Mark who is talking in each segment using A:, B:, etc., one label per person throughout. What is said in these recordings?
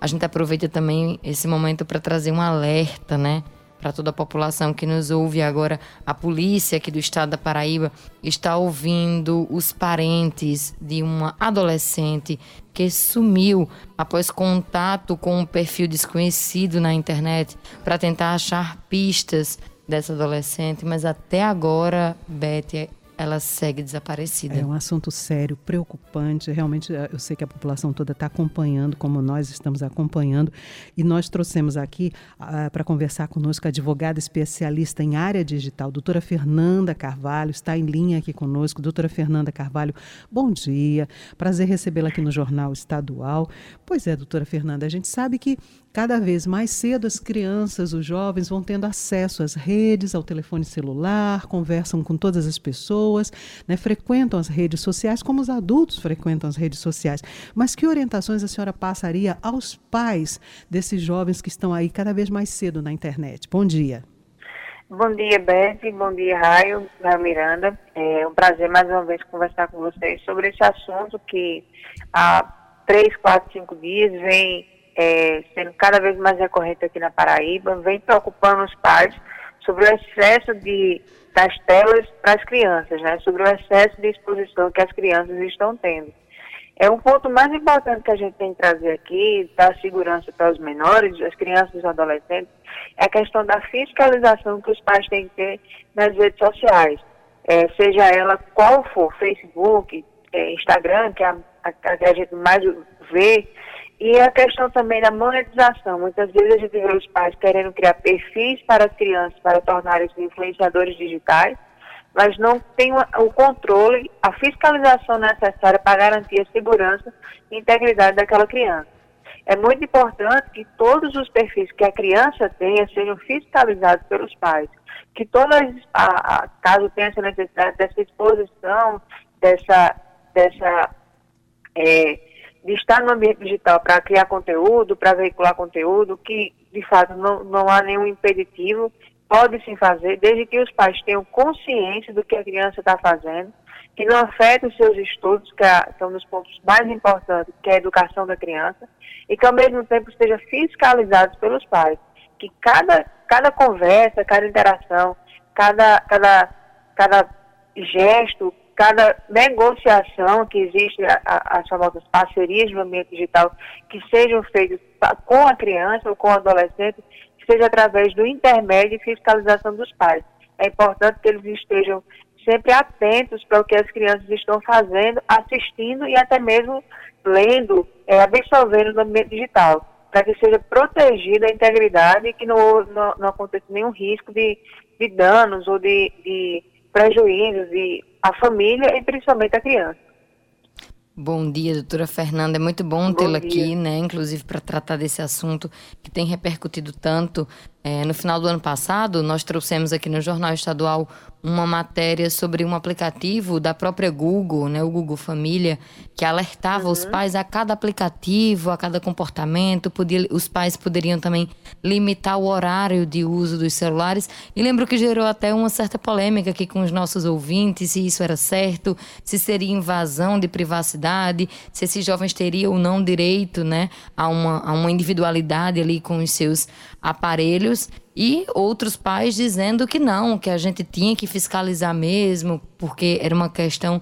A: a gente aproveita também esse momento para trazer um alerta, né? Para toda a população que nos ouve agora, a polícia aqui do estado da Paraíba está ouvindo os parentes de uma adolescente que sumiu após contato com um perfil desconhecido na internet para tentar achar pistas dessa adolescente, mas até agora, Beth, ela segue desaparecida.
B: É um assunto sério, preocupante. Realmente, eh, eu sei que a população toda está acompanhando, como nós estamos acompanhando. E nós trouxemos aqui uh, para conversar conosco a advogada especialista em área digital, doutora Fernanda Carvalho, está em linha aqui conosco. Doutora Fernanda Carvalho, bom dia. Prazer recebê-la aqui no Jornal Estadual. Pois é, doutora Fernanda, a gente sabe que cada vez mais cedo as crianças, os jovens vão tendo acesso às redes, ao telefone celular, conversam com todas as pessoas, né, frequentam as redes sociais, como os adultos frequentam as redes sociais. Mas que orientações a senhora passaria aos pais desses jovens que estão aí cada vez mais cedo na internet? Bom dia.
C: Bom dia, Beth. Bom dia, Raio, da Miranda. É um prazer mais uma vez conversar com vocês sobre esse assunto que há três, quatro, cinco dias vem é, sendo cada vez mais recorrente aqui na Paraíba, vem preocupando os pais sobre o excesso de, das telas para as crianças, né, sobre o excesso de exposição que as crianças estão tendo. É um ponto mais importante que a gente tem que trazer aqui, da segurança para os menores, as crianças e os adolescentes, é a questão da fiscalização que os pais têm que ter nas redes sociais. É, seja ela qual for, Facebook, é, Instagram, que é a, a, a, gente mais vê, e a questão também da monetização. Muitas vezes a gente vê os pais querendo criar perfis para as crianças para tornarem-se influenciadores digitais, mas não tem o controle, a fiscalização necessária para garantir a segurança e integridade daquela criança. É muito importante que todos os perfis que a criança tenha sejam fiscalizados pelos pais. Que todas, a, a, caso tenha essa necessidade dessa exposição, dessa, dessa é, de estar no ambiente digital para criar conteúdo, para veicular conteúdo, que de fato não, não há nenhum impeditivo, pode sim fazer, desde que os pais tenham consciência do que a criança está fazendo, que não afete os seus estudos, que é, são um dos pontos mais importantes, que é a educação da criança, e que ao mesmo tempo seja fiscalizado pelos pais, que cada, cada conversa, cada interação, cada, cada, cada gesto, cada negociação que existe, as famosas parcerias no ambiente digital, que sejam feitas com a criança ou com o adolescente, seja através do intermédio e fiscalização dos pais. É importante que eles estejam sempre atentos para o que as crianças estão fazendo, assistindo e até mesmo lendo, é, absorvendo no ambiente digital, para que seja protegida a integridade e que não, não, não aconteça nenhum risco de, de danos ou de, de prejuízos a família e principalmente a criança.
A: Bom dia, doutora Fernanda. É muito bom, bom tê-la aqui, né? Inclusive para tratar desse assunto que tem repercutido tanto. É, no final do ano passado, nós trouxemos aqui no Jornal Estadual uma matéria sobre um aplicativo da própria Google, né, o Google Família, que alertava uhum. os pais a cada aplicativo, a cada comportamento. Podia, os pais poderiam também limitar o horário de uso dos celulares. E lembro que gerou até uma certa polêmica aqui com os nossos ouvintes, se isso era certo, se seria invasão de privacidade, se esses jovens teriam ou não direito né, a, uma, a uma individualidade ali com os seus aparelhos e outros pais dizendo que não, que a gente tinha que fiscalizar mesmo, porque era uma questão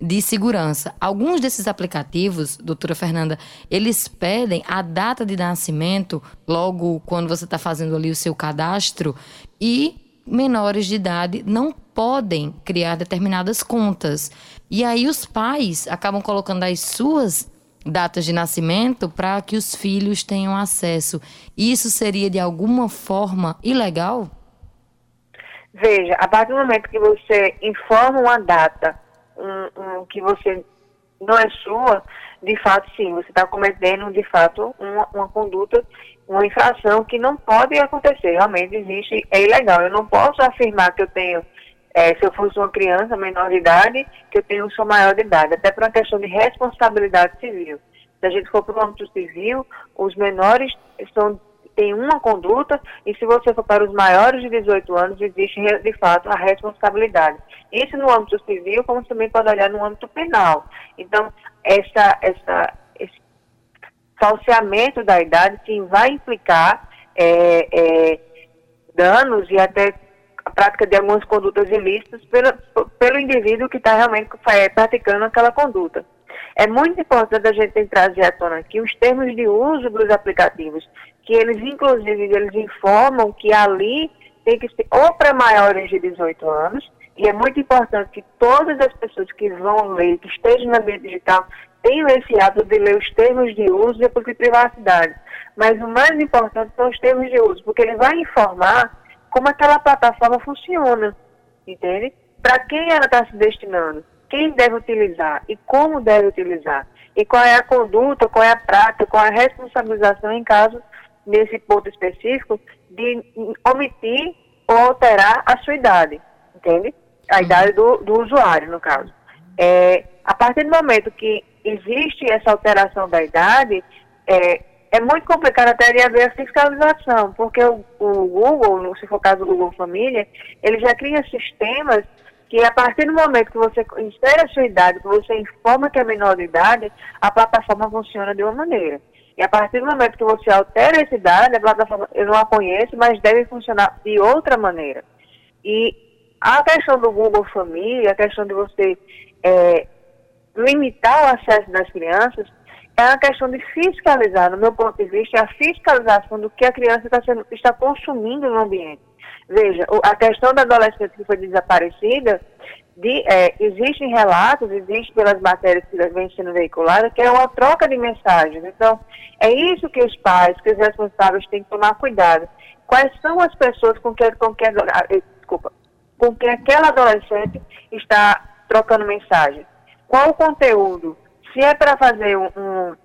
A: de segurança. Alguns desses aplicativos, doutora Fernanda, eles pedem a data de nascimento logo quando você está fazendo ali o seu cadastro e menores de idade não podem criar determinadas contas. E aí os pais acabam colocando as suas datas de nascimento para que os filhos tenham acesso. Isso seria de alguma forma ilegal?
C: Veja, a partir do momento que você informa uma data um, um, que você não é sua, de fato sim, você está cometendo de fato uma, uma conduta, uma infração que não pode acontecer. Realmente existe, é ilegal. Eu não posso afirmar que eu tenho é, se eu fosse uma criança menor de idade, que eu tenho, sou maior de idade, até por uma questão de responsabilidade civil. Se a gente for para o âmbito civil, os menores são, têm uma conduta, e se você for para os maiores de 18 anos, existe de fato a responsabilidade. Isso no âmbito civil, como também pode olhar no âmbito penal. Então, essa, essa, falseamento da idade, sim, vai implicar é, é, danos e até prática de algumas condutas ilícitas pelo, pelo indivíduo que está realmente é, praticando aquela conduta. É muito importante a gente trazer à tona aqui os termos de uso dos aplicativos, que eles, inclusive, eles informam que ali tem que ser ou para maiores de 18 anos, e é muito importante que todas as pessoas que vão ler, que estejam no ambiente digital, tenham esse hábito de ler os termos de uso e de privacidade. Mas o mais importante são os termos de uso, porque ele vai informar como aquela plataforma funciona, entende? Para quem ela está se destinando, quem deve utilizar e como deve utilizar, e qual é a conduta, qual é a prática, qual é a responsabilização em caso, nesse ponto específico, de omitir ou alterar a sua idade, entende? A idade do, do usuário, no caso. É, a partir do momento que existe essa alteração da idade, é, é muito complicado até de haver a fiscalização, porque o, o Google, se for o caso do Google Família, ele já cria sistemas que a partir do momento que você insere a sua idade, que você informa que é menor de idade, a plataforma funciona de uma maneira. E a partir do momento que você altera essa idade, a plataforma, eu não a conheço, mas deve funcionar de outra maneira. E a questão do Google Família, a questão de você é, limitar o acesso das crianças, é uma questão de fiscalizar, no meu ponto de vista, é a fiscalização do que a criança está, sendo, está consumindo no ambiente. Veja, a questão da adolescente que foi desaparecida, de, é, existem relatos, existem pelas matérias que vêm sendo veiculadas, que é uma troca de mensagens. Então, é isso que os pais, que os responsáveis têm que tomar cuidado. Quais são as pessoas com que, com que, eh, desculpa, com que aquela adolescente está trocando mensagem? Qual o conteúdo? Se é para fazer um, um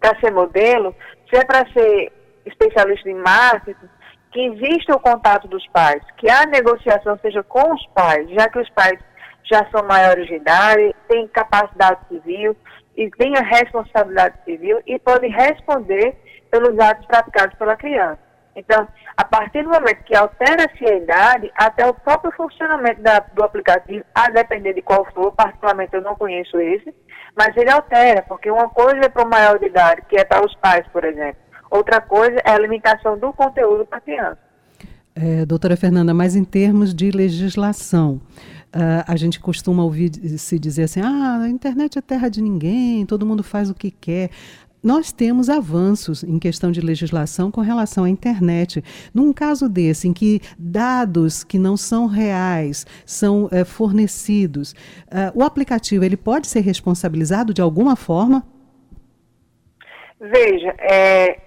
C: para ser modelo, se é para ser especialista em marketing, que exista o contato dos pais, que a negociação seja com os pais, já que os pais já são maiores de idade, têm capacidade civil e têm a responsabilidade civil e podem responder pelos atos praticados pela criança. Então, a partir do momento que altera-se a idade, até o próprio funcionamento da, do aplicativo, a depender de qual for, particularmente eu não conheço esse, mas ele altera, porque uma coisa é para o maior de idade, que é para os pais, por exemplo. Outra coisa é a limitação do conteúdo para a criança.
B: É, doutora Fernanda, mas em termos de legislação, Uh, a gente costuma ouvir se dizer assim: ah, a internet é terra de ninguém, todo mundo faz o que quer. Nós temos avanços em questão de legislação com relação à internet. Num caso desse, em que dados que não são reais são é, fornecidos, uh, o aplicativo ele pode ser responsabilizado de alguma forma?
C: Veja, é,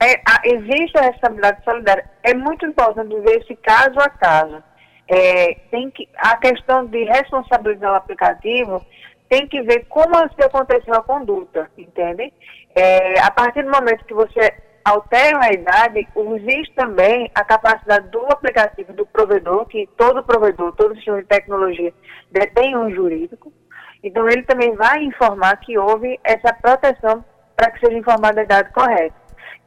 C: é, a, existe a responsabilidade solidária. É muito importante ver esse caso a caso é, tem que, a questão de responsabilizar o aplicativo tem que ver como aconteceu a conduta, entende? É, a partir do momento que você altera a idade, existe também a capacidade do aplicativo, do provedor, que todo provedor, todo sistema de tecnologia detém um jurídico, então ele também vai informar que houve essa proteção para que seja informada a idade correta.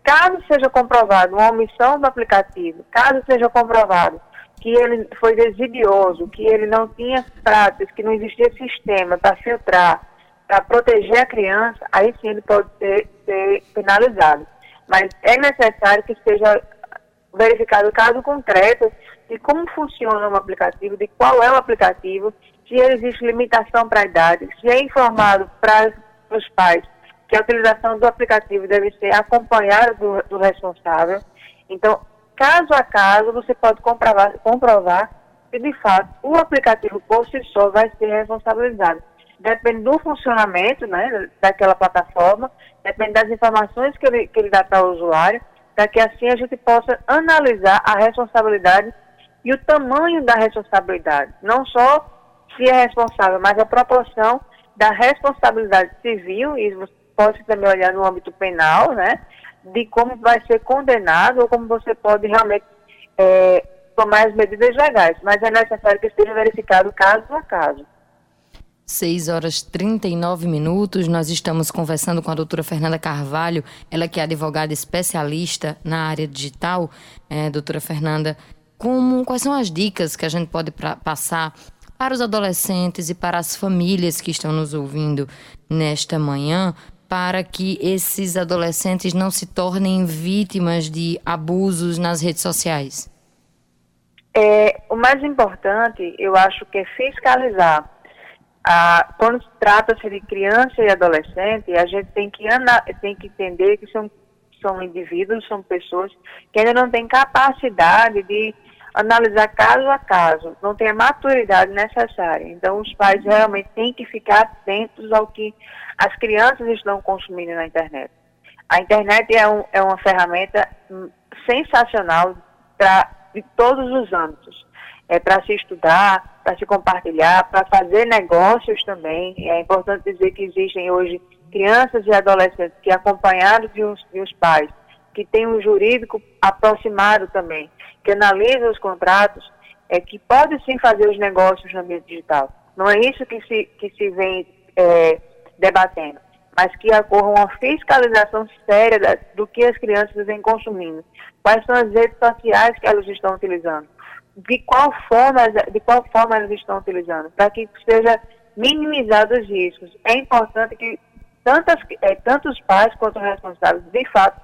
C: Caso seja comprovado uma omissão do aplicativo, caso seja comprovado que ele foi desidioso, que ele não tinha práticas, que não existia sistema para filtrar, para proteger a criança, aí sim ele pode ser, ser penalizado. Mas é necessário que seja verificado o caso concreto de como funciona o aplicativo, de qual é o aplicativo, se existe limitação para a idade, se é informado para os pais que a utilização do aplicativo deve ser acompanhada do, do responsável. Então, caso a caso, você pode comprovar, comprovar que, de fato, o aplicativo por si só vai ser responsabilizado. Depende do funcionamento né, daquela plataforma, depende das informações que ele, que ele dá para o usuário, para que assim a gente possa analisar a responsabilidade e o tamanho da responsabilidade. Não só se é responsável, mas a proporção da responsabilidade civil, e você pode também olhar no âmbito penal, né? De como vai ser condenado ou como você pode realmente é, tomar as medidas legais. Mas é necessário que esteja verificado caso a caso.
A: 6 horas 39 minutos. Nós estamos conversando com a doutora Fernanda Carvalho, ela que é advogada especialista na área digital. É, doutora Fernanda, como, quais são as dicas que a gente pode pra, passar para os adolescentes e para as famílias que estão nos ouvindo nesta manhã para que esses adolescentes não se tornem vítimas de abusos nas redes sociais?
C: É, o mais importante, eu acho que é fiscalizar. Ah, quando trata-se de criança e adolescente, a gente tem que, tem que entender que são, são indivíduos, são pessoas que ainda não têm capacidade de analisar caso a caso, não tem a maturidade necessária. Então, os pais realmente têm que ficar atentos ao que as crianças estão consumindo na internet. A internet é, um, é uma ferramenta hum, sensacional pra, de todos os âmbitos. É para se estudar, para se compartilhar, para fazer negócios também. É importante dizer que existem hoje crianças e adolescentes que, acompanhados de, de uns pais, que têm um jurídico aproximado também, que analisa os contratos, é que pode sim fazer os negócios no ambiente digital. Não é isso que se, que se vem é, debatendo, mas que ocorra uma fiscalização séria da, do que as crianças vêm consumindo. Quais são as redes sociais que elas estão utilizando? De qual forma, de qual forma elas estão utilizando? Para que seja minimizado os riscos. É importante que tantas, é, tantos pais quanto responsáveis, de fato,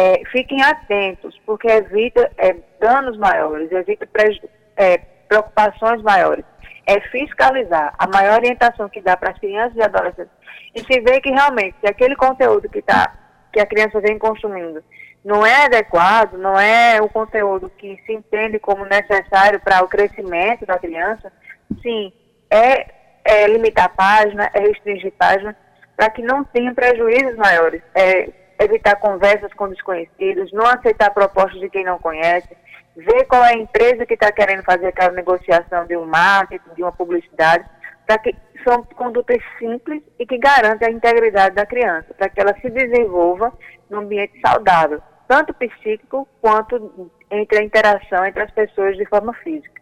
C: é, fiquem atentos, porque evita é, danos maiores, evita é, preocupações maiores. É fiscalizar a maior orientação que dá para as crianças e adolescentes e se vê que realmente se aquele conteúdo que, tá, que a criança vem consumindo não é adequado, não é o conteúdo que se entende como necessário para o crescimento da criança, sim, é, é limitar a página, é restringir a página, para que não tenha prejuízos maiores. É, evitar conversas com desconhecidos, não aceitar propostas de quem não conhece, ver qual é a empresa que está querendo fazer aquela negociação de um marketing, de uma publicidade, para que são condutas simples e que garantem a integridade da criança, para que ela se desenvolva num ambiente saudável, tanto psíquico quanto entre a interação entre as pessoas de forma física.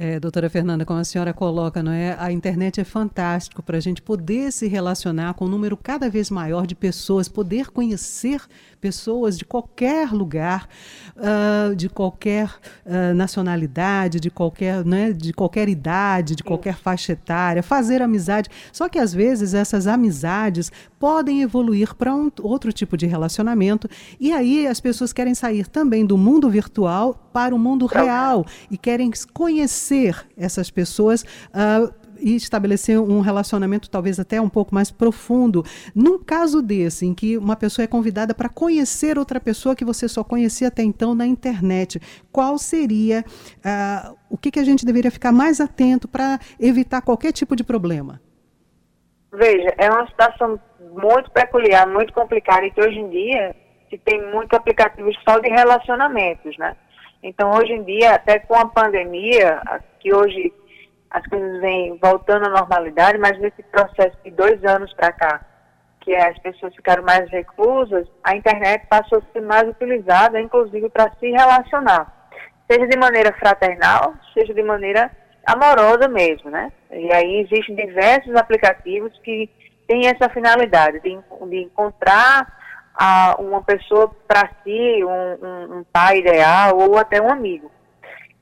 B: É, doutora Fernanda, como a senhora coloca, não é? A internet é fantástico para a gente poder se relacionar com um número cada vez maior de pessoas, poder conhecer pessoas de qualquer lugar, uh, de qualquer uh, nacionalidade, de qualquer, né, de qualquer idade, de qualquer faixa etária, fazer amizade. Só que às vezes essas amizades podem evoluir para um outro tipo de relacionamento e aí as pessoas querem sair também do mundo virtual para o mundo real e querem conhecer essas pessoas. Uh, e estabelecer um relacionamento talvez até um pouco mais profundo. Num caso desse, em que uma pessoa é convidada para conhecer outra pessoa que você só conhecia até então na internet, qual seria uh, o que, que a gente deveria ficar mais atento para evitar qualquer tipo de problema?
C: Veja, é uma situação muito peculiar, muito complicada, e que hoje em dia se tem muitos aplicativos só de relacionamentos, né? Então, hoje em dia, até com a pandemia, que hoje as coisas vêm voltando à normalidade, mas nesse processo de dois anos para cá, que as pessoas ficaram mais reclusas, a internet passou a ser mais utilizada, inclusive para se relacionar, seja de maneira fraternal, seja de maneira amorosa mesmo, né? E aí existem diversos aplicativos que têm essa finalidade de, de encontrar a, uma pessoa para si, um, um, um pai ideal ou até um amigo.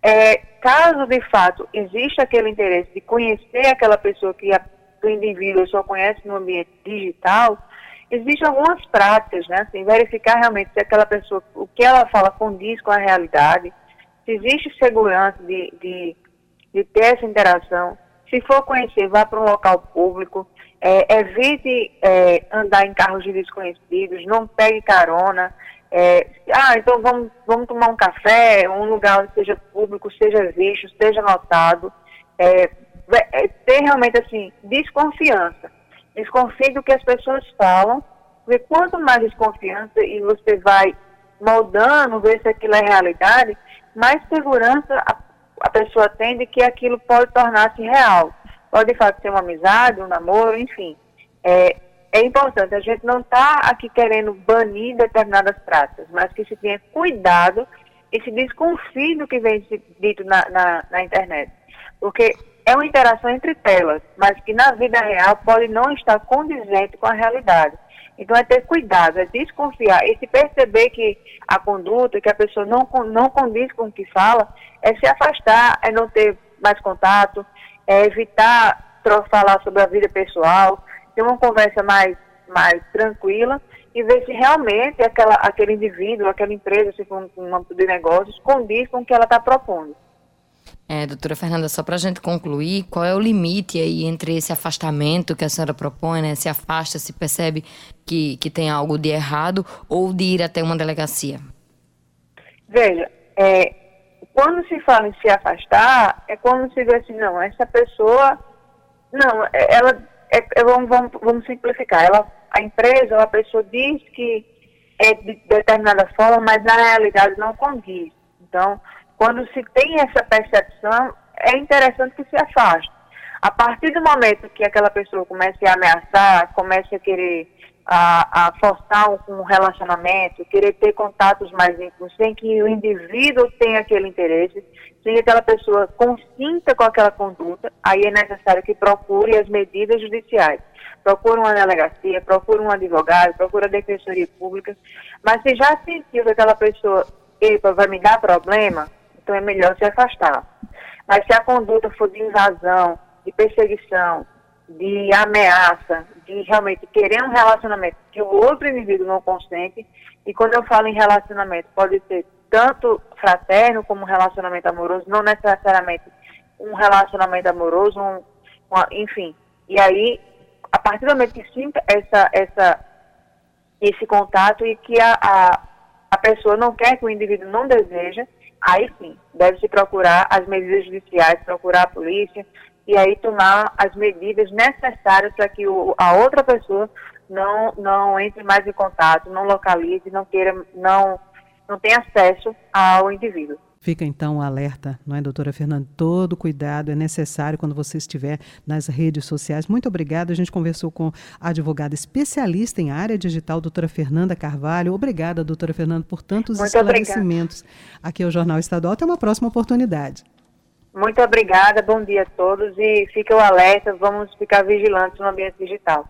C: É, caso de fato exista aquele interesse de conhecer aquela pessoa que a, o indivíduo só conhece no ambiente digital, existem algumas práticas, né? Assim, verificar realmente se aquela pessoa, o que ela fala condiz com a realidade, se existe segurança de, de, de ter essa interação. Se for conhecer, vá para um local público, é, evite é, andar em carros de desconhecidos, não pegue carona, é, ah, então vamos, vamos tomar um café, um lugar onde seja público, seja visto, seja notado. É, é, ter realmente assim, desconfiança. Desconfie do que as pessoas falam, porque quanto mais desconfiança e você vai moldando, ver se aquilo é realidade, mais segurança a, a pessoa tem de que aquilo pode tornar-se real. Pode de fato ser uma amizade, um namoro, enfim. É, é importante, a gente não está aqui querendo banir determinadas práticas, mas que se tenha cuidado e se desconfie do que vem dito na, na, na internet. Porque é uma interação entre telas, mas que na vida real pode não estar condizente com a realidade. Então é ter cuidado, é desconfiar. E se perceber que a conduta, que a pessoa não, não condiz com o que fala, é se afastar, é não ter mais contato, é evitar falar sobre a vida pessoal, ter uma conversa mais mais tranquila e ver se realmente aquela, aquele indivíduo, aquela empresa, se for um, um de negócios, condiz com o que ela está propondo.
A: É, doutora Fernanda, só para a gente concluir, qual é o limite aí entre esse afastamento que a senhora propõe, né? Se afasta, se percebe que, que tem algo de errado ou de ir até uma delegacia?
C: Veja, é, quando se fala em se afastar, é quando se vê assim, não, essa pessoa, não, ela, é, é, vamos, vamos, vamos simplificar, ela, a empresa ou a pessoa diz que é de determinada forma, mas na realidade não condiz. Então, quando se tem essa percepção, é interessante que se afaste. A partir do momento que aquela pessoa comece a ameaçar, comece a querer a, a forçar um, relacionamento, querer ter contatos mais íntimos, sem que o indivíduo tenha aquele interesse, sem que aquela pessoa consinta com aquela conduta, aí é necessário que procure as medidas judiciais. Procure uma delegacia, procure um advogado, procure a defensoria pública, mas se já sentiu que aquela pessoa, epa, vai me dar problema, então é melhor se afastar. Mas se a conduta for de invasão, de perseguição, de ameaça, de realmente querer um relacionamento que o outro indivíduo não consente, e quando eu falo em relacionamento, pode ser tanto fraterno como relacionamento amoroso, não necessariamente um relacionamento amoroso, um, uma, enfim. E aí, a partir do momento que sinta essa, essa, esse contato e que a, a, a pessoa não quer, que o indivíduo não deseja, aí sim, deve-se procurar as medidas judiciais, procurar a polícia e aí tomar as medidas necessárias para que o, a outra pessoa não, não entre mais em contato, não localize, não queira, não, não tenha acesso ao indivíduo.
B: Fica então o alerta, não é, doutora Fernanda? Todo cuidado é necessário quando você estiver nas redes sociais. Muito obrigada. A gente conversou com a advogada especialista em área digital, doutora Fernanda Carvalho. Obrigada, doutora Fernanda, por tantos Muito esclarecimentos obrigada. aqui ao Jornal Estadual. Até uma próxima oportunidade.
C: Muito obrigada, bom dia a todos e o alerta, vamos ficar vigilantes no ambiente digital.